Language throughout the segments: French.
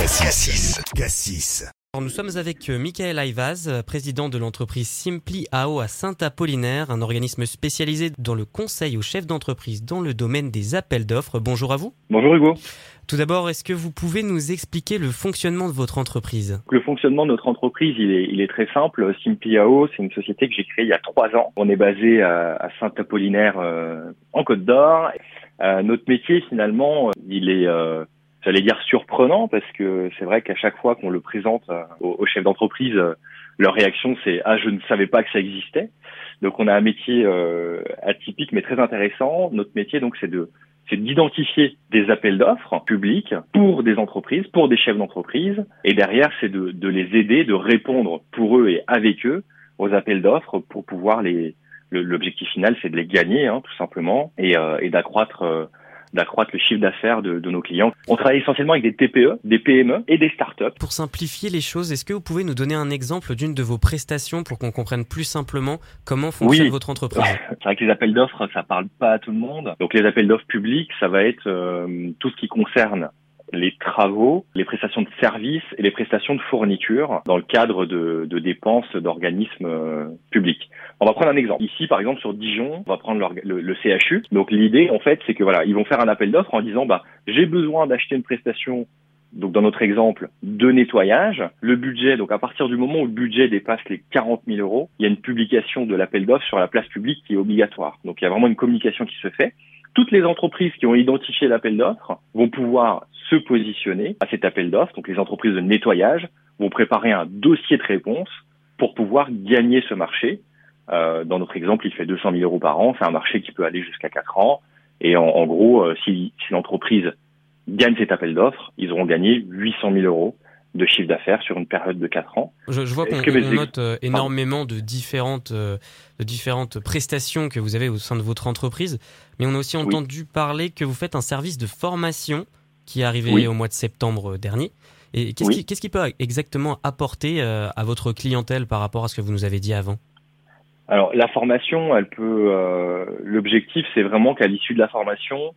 Cassis. Cassis. Alors, Nous sommes avec euh, Michael Ayvaz, euh, président de l'entreprise Simply AO à Saint-Apollinaire, un organisme spécialisé dans le conseil aux chefs d'entreprise dans le domaine des appels d'offres. Bonjour à vous. Bonjour Hugo. Tout d'abord, est-ce que vous pouvez nous expliquer le fonctionnement de votre entreprise? Le fonctionnement de notre entreprise, il est, il est très simple. Simpliao, c'est une société que j'ai créée il y a trois ans. On est basé à, à Saint-Apollinaire euh, en Côte d'Or. Euh, notre métier, finalement, il est, euh, j'allais dire surprenant parce que c'est vrai qu'à chaque fois qu'on le présente euh, aux, aux chefs d'entreprise, euh, leur réaction c'est ah je ne savais pas que ça existait. Donc on a un métier euh, atypique mais très intéressant. Notre métier donc c'est de c'est d'identifier des appels d'offres publics pour des entreprises, pour des chefs d'entreprise, et derrière, c'est de, de les aider, de répondre pour eux et avec eux aux appels d'offres pour pouvoir les. le- L'objectif final, c'est de les gagner, hein, tout simplement, et, euh, et d'accroître. euh, d'accroître le chiffre d'affaires de, de nos clients. On travaille essentiellement avec des TPE, des PME et des startups. Pour simplifier les choses, est-ce que vous pouvez nous donner un exemple d'une de vos prestations pour qu'on comprenne plus simplement comment fonctionne Oui. votre entreprise? C'est vrai que les appels d'offres, ça parle pas à tout le monde. Donc les appels d'offres publics, ça va être euh, tout ce qui concerne les travaux, les prestations de services et les prestations de fourniture dans le cadre de, de dépenses d'organismes euh, publics. On va prendre un exemple. Ici, par exemple, sur Dijon, on va prendre le, le CHU. Donc l'idée, en fait, c'est que voilà, ils vont faire un appel d'offres en disant, bah, j'ai besoin d'acheter une prestation donc dans notre exemple, de nettoyage. Le budget, donc à partir du moment où le budget dépasse les 40 000 euros, il y a une publication de l'appel d'offres sur la place publique qui est obligatoire. Donc il y a vraiment une communication qui se fait. Toutes les entreprises qui ont identifié l'appel d'offres vont pouvoir se positionner à cet appel d'offres. Donc les entreprises de nettoyage vont préparer un dossier de réponse pour pouvoir gagner ce marché. Euh, dans notre exemple, il fait 200 000 euros par an. C'est un marché qui peut aller jusqu'à 4 ans. Et en, en gros, euh, si, si l'entreprise gagne cet appel d'offres, ils auront gagné 800 000 euros de chiffre d'affaires sur une période de 4 ans. Je, je vois qu'on mes note euh, énormément de différentes, euh, de différentes prestations que vous avez au sein de votre entreprise, mais on a aussi entendu parler que vous faites un service de formation qui est arrivé Oui. au mois de septembre dernier. Et qu'est-ce Oui. qui, peut exactement apporter euh, à votre clientèle par rapport à ce que vous nous avez dit avant? Alors la formation, elle peut. euh, L'objectif, c'est vraiment qu'à l'issue de la formation,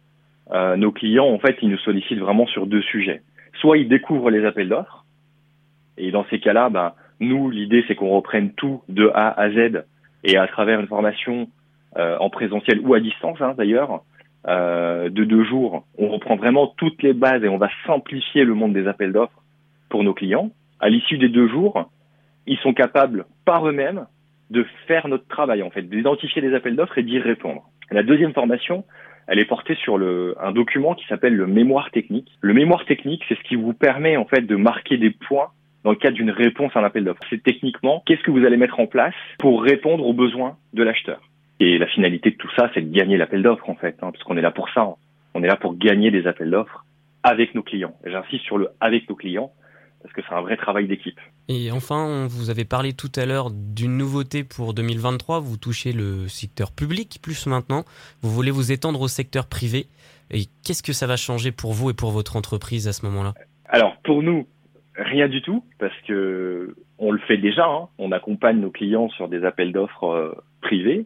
euh, nos clients, en fait, ils nous sollicitent vraiment sur deux sujets. Soit ils découvrent les appels d'offres, et dans ces cas-là, ben, nous, l'idée, c'est qu'on reprenne tout de A à Z, et à travers une formation euh, en présentiel ou à distance, hein, d'ailleurs, euh, de deux jours, on reprend vraiment toutes les bases et on va simplifier le monde des appels d'offres pour nos clients. À l'issue des deux jours, ils sont capables par eux-mêmes de faire notre travail, en fait, d'identifier les appels d'offres et d'y répondre. La deuxième formation, elle est portée sur le, un document qui s'appelle le mémoire technique. Le mémoire technique, c'est ce qui vous permet, en fait, de marquer des points dans le cadre d'une réponse à un appel d'offres. C'est techniquement, qu'est-ce que vous allez mettre en place pour répondre aux besoins de l'acheteur? Et la finalité de tout ça, c'est de gagner l'appel d'offres, en fait, hein, parce qu'on est là pour ça. hein. On est là pour gagner des appels d'offres avec nos clients. J'insiste sur le avec nos clients, parce que c'est un vrai travail d'équipe. Et enfin, on vous avez parlé tout à l'heure d'une nouveauté pour 2023. Vous touchez le secteur public plus maintenant. Vous voulez vous étendre au secteur privé. Et qu'est-ce que ça va changer pour vous et pour votre entreprise à ce moment-là? Alors pour nous, rien du tout, parce que on le fait déjà. hein. On accompagne nos clients sur des appels d'offres euh, privés.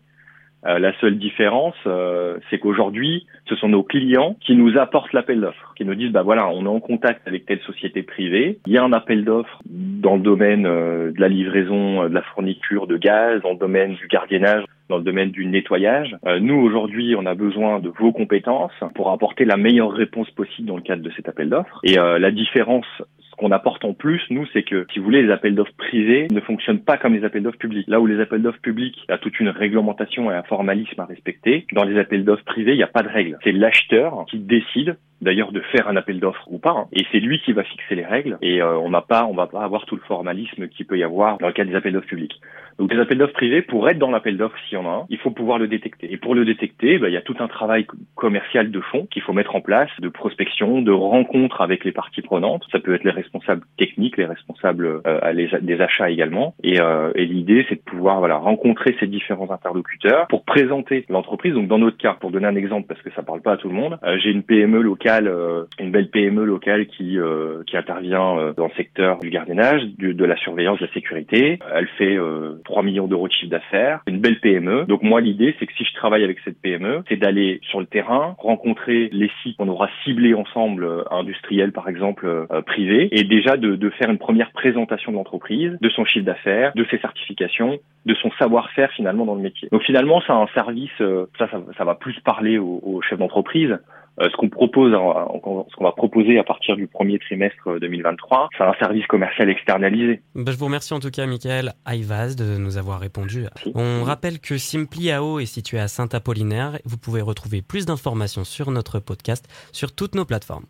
Euh, la seule différence, euh, c'est qu'aujourd'hui, ce sont nos clients qui nous apportent l'appel d'offres, qui nous disent, bah voilà, on est en contact avec telle société privée, il y a un appel d'offres dans le domaine euh, de la livraison, euh, de la fourniture de gaz, dans le domaine du gardiennage, dans le domaine du nettoyage. Nous, aujourd'hui, on a besoin de vos compétences pour apporter la meilleure réponse possible dans le cadre de cet appel d'offres. Et la différence, ce qu'on apporte en plus, nous, c'est que, si vous voulez, les appels d'offres privés ne fonctionnent pas comme les appels d'offres publics. Là où les appels d'offres publics, il y a toute une réglementation et un formalisme à respecter, dans les appels d'offres privés, il n'y a pas de règles. C'est l'acheteur qui décide d'ailleurs de faire un appel d'offres ou pas, hein. et c'est lui qui va fixer les règles. Et euh, on n'a pas, on va pas avoir tout le formalisme qu'il peut y avoir dans le cas des appels d'offres publics. Donc les appels d'offres privés, pour être dans l'appel d'offres, s'il y en a un, il faut pouvoir le détecter. Et pour le détecter, bah, il y a tout un travail co- commercial de fond qu'il faut mettre en place, de prospection, de rencontre avec les parties prenantes. Ça peut être les responsables techniques, les responsables euh, des achats également. Et, euh, et l'idée, c'est de pouvoir voilà rencontrer ces différents interlocuteurs pour présenter l'entreprise. Donc dans notre cas, pour donner un exemple, parce que ça parle pas à tout le monde, euh, j'ai une PME locale locale, une belle PME locale qui qui intervient dans le secteur du gardiennage, de la surveillance, de la sécurité. Elle fait 3 millions d'euros de chiffre d'affaires, une belle PME. Donc moi l'idée c'est que si je travaille avec cette PME, c'est d'aller sur le terrain, rencontrer les sites qu'on aura ciblés ensemble, industriels par exemple, privés, et déjà de, de faire une première présentation de l'entreprise, de son chiffre d'affaires, de ses certifications, de son savoir-faire finalement dans le métier. Donc finalement, c'est un service, euh, ça, ça, va plus parler aux, chefs d'entreprise. Euh, ce qu'on propose, ce qu'on va proposer à partir du premier trimestre 2023, c'est un service commercial externalisé. Bah, je vous remercie en tout cas, Michael Aivaz, de nous avoir répondu. On rappelle que Simply AO est situé à Saint-Apollinaire. Vous pouvez retrouver plus d'informations sur notre podcast sur toutes nos plateformes.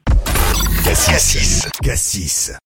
Cassis. Cassis.